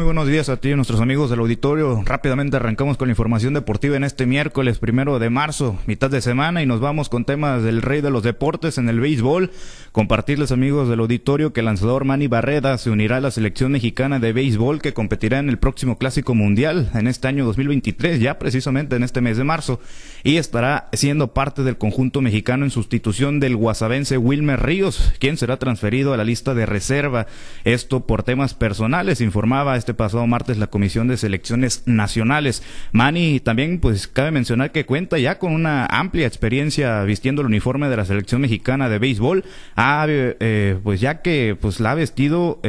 Muy buenos días a ti y nuestros amigos del auditorio. Rápidamente arrancamos con la información deportiva en este miércoles primero de marzo, mitad de semana, y nos vamos con temas del rey de los deportes en el béisbol. Compartirles, amigos del auditorio, que el lanzador Manny Barreda se unirá a la selección mexicana de béisbol que competirá en el próximo Clásico Mundial en este año 2023, ya precisamente en este mes de marzo, y estará siendo parte del conjunto mexicano en sustitución del guasabense Wilmer Ríos, quien será transferido a la lista de reserva. Esto por temas personales, informaba este pasado martes la Comisión de Selecciones Nacionales. Mani también, pues cabe mencionar que cuenta ya con una amplia experiencia vistiendo el uniforme de la selección mexicana de béisbol, eh, pues ya que pues la ha vestido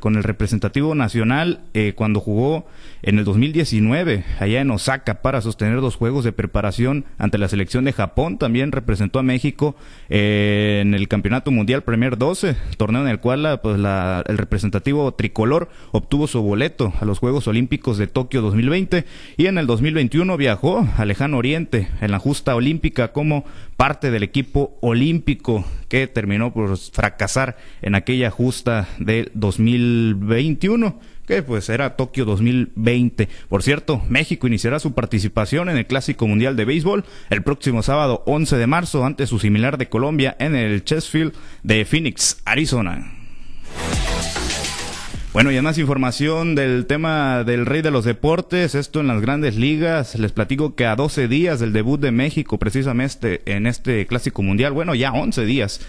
con el representativo nacional eh, cuando jugó en el 2019 allá en Osaka para sostener dos juegos de preparación ante la selección de Japón. También representó a México eh, en el Campeonato Mundial Premier 12, torneo en el cual pues, la, el representativo tricolor obtuvo su boleto a los Juegos Olímpicos de Tokio 2020 y en el 2021 viajó al lejano oriente en la justa olímpica como parte del equipo olímpico que terminó por fracasar en aquella justa del 2021 que pues era Tokio 2020. Por cierto, México iniciará su participación en el Clásico Mundial de Béisbol el próximo sábado 11 de marzo ante su similar de Colombia en el Chessfield de Phoenix, Arizona. Bueno, y más información del tema del rey de los deportes, esto en las grandes ligas. Les platico que a 12 días del debut de México, precisamente en este clásico mundial, bueno, ya 11 días,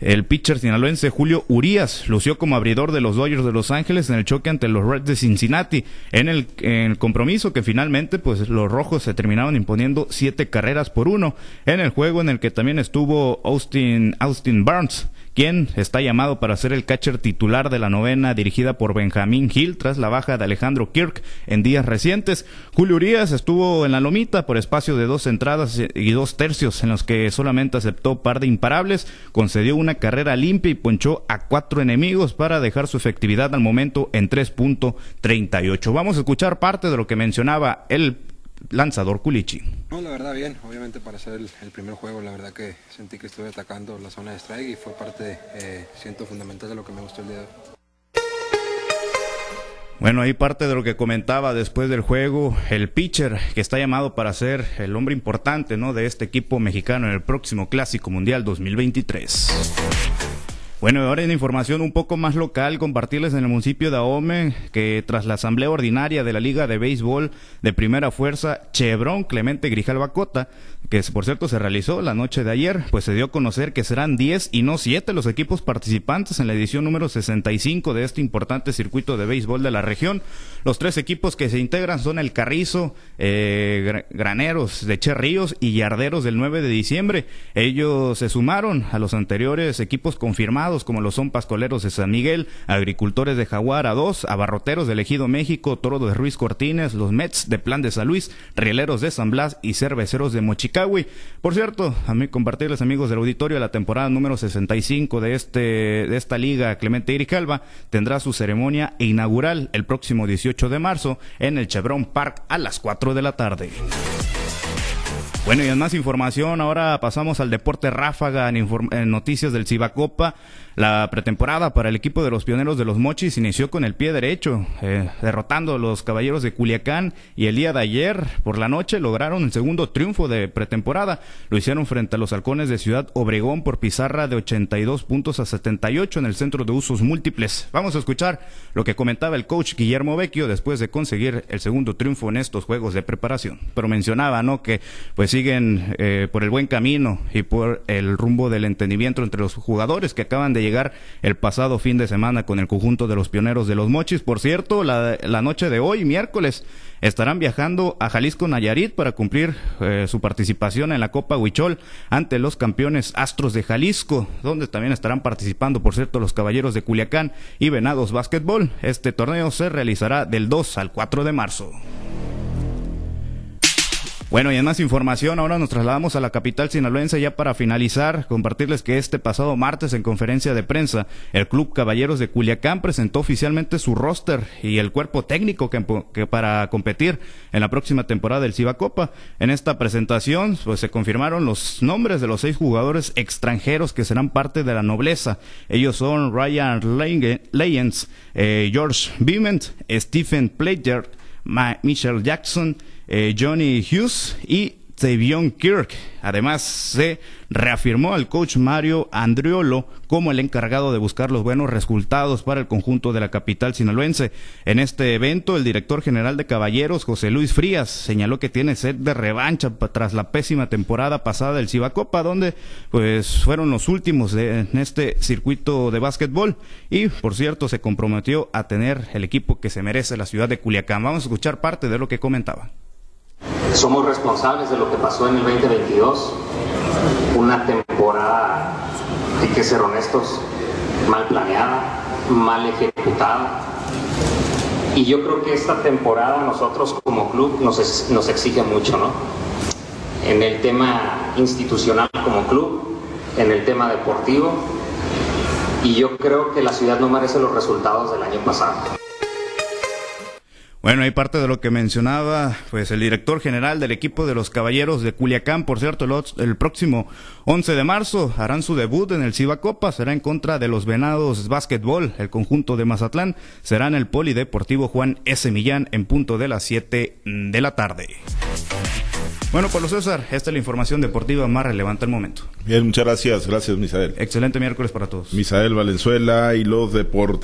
el pitcher sinaloense Julio Urias lució como abridor de los Dodgers de Los Ángeles en el choque ante los Reds de Cincinnati. En el, en el, compromiso que finalmente pues los rojos se terminaron imponiendo siete carreras por uno. En el juego en el que también estuvo Austin, Austin Barnes quien está llamado para ser el catcher titular de la novena dirigida por Benjamín Hill tras la baja de Alejandro Kirk en días recientes. Julio Urias estuvo en la lomita por espacio de dos entradas y dos tercios en los que solamente aceptó par de imparables, concedió una carrera limpia y ponchó a cuatro enemigos para dejar su efectividad al momento en 3.38. Vamos a escuchar parte de lo que mencionaba el lanzador Culichi. No, la verdad bien, obviamente para hacer el, primer juego, la verdad que sentí que estuve atacando la zona de strike y fue parte, eh, siento, fundamental de lo que me gustó el día de hoy. Bueno, ahí parte de lo que comentaba después del juego, el pitcher que está llamado para ser el hombre importante, ¿no? De este equipo mexicano en el próximo Clásico Mundial 2023. Bueno, ahora en información un poco más local, compartirles en el municipio de Ahome que tras la asamblea ordinaria de la Liga de Béisbol de Primera Fuerza, Chevron Clemente Grijalva Cota, que por cierto se realizó la noche de ayer, pues se dio a conocer que serán 10 y no 7 los equipos participantes en la edición número 65 de este importante circuito de béisbol de la región. Los tres equipos que se integran son el Carrizo, eh, Graneros de Che Ríos y Yarderos del 9 de diciembre. Ellos se sumaron a los anteriores equipos confirmados como lo son Pascoleros de San Miguel, Agricultores de Jaguar a dos, Abarroteros de Ejido México, Toro de Ruiz Cortines, los Mets de Plan de San Luis, Rieleros de San Blas y Cerveceros de Mochicahui. Por cierto, a mí compartirles amigos del auditorio la temporada número 65 de este de esta liga Clemente Iricalva tendrá su ceremonia inaugural el próximo 18 de marzo en el Chevron Park a las 4 de la tarde. Bueno, y en más información, ahora pasamos al deporte ráfaga en, noticias del Cibacopa. La pretemporada para el equipo de los pioneros de los Mochis inició con el pie derecho, eh, derrotando a los caballeros de Culiacán y el día de ayer por la noche lograron el segundo triunfo de pretemporada. Lo hicieron frente a los halcones de Ciudad Obregón por pizarra de 82 puntos a 78 en el centro de usos múltiples. Vamos a escuchar lo que comentaba el coach Guillermo Vecchio después de conseguir el segundo triunfo en estos juegos de preparación. Pero mencionaba, ¿no? Que pues siguen eh, por el buen camino y por el rumbo del entendimiento entre los jugadores que acaban de llegar el pasado fin de semana con el conjunto de los pioneros de los mochis. Por cierto, la, noche de hoy, miércoles, estarán viajando a Jalisco Nayarit para cumplir eh, su participación en la Copa Huichol ante los campeones Astros de Jalisco, donde también estarán participando, por cierto, los Caballeros de Culiacán y Venados Básquetbol. Este torneo se realizará del 2 al 4 de marzo. Bueno, y en más información, ahora nos trasladamos a la capital sinaloense ya para finalizar, compartirles que este pasado martes en conferencia de prensa, el Club Caballeros de Culiacán presentó oficialmente su roster y el cuerpo técnico que, para competir en la próxima temporada del Ciba Copa. En esta presentación, pues se confirmaron los nombres de los seis jugadores extranjeros que serán parte de la nobleza. Ellos son Ryan Leyens, eh, George Biment, Stephen Plater, Michelle Jackson, eh, Johnny Hughes y Tavion Kirk. Además, se reafirmó al coach Mario Andriolo como el encargado de buscar los buenos resultados para el conjunto de la capital sinaloense. En este evento, el director general de Caballeros, José Luis Frías, señaló que tiene sed de revancha tras la pésima temporada pasada del Cibacopa, donde pues fueron los últimos en este circuito de básquetbol. Y, por cierto, se comprometió a tener el equipo que se merece la ciudad de Culiacán. Vamos a escuchar parte de lo que comentaba. Somos responsables de lo que pasó en el 2022, una temporada, hay que ser honestos, mal planeada, mal ejecutada. Y yo creo que esta temporada nosotros como club nos, nos exige mucho, ¿no? En el tema institucional como club, en el tema deportivo, y yo creo que la ciudad no merece los resultados del año pasado. Bueno, hay parte de lo que mencionaba, pues el director general del equipo de los Caballeros de Culiacán, por cierto, el, próximo 11 de marzo harán su debut en el Ciba Copa, será en contra de los Venados Básquetbol, el conjunto de Mazatlán, será en el Polideportivo Juan S. Millán en punto de las 7 de la tarde. Bueno, Pablo César, esta es la información deportiva más relevante al momento. Bien, muchas gracias, gracias Misael. Excelente miércoles para todos. Misael Valenzuela y los deportes.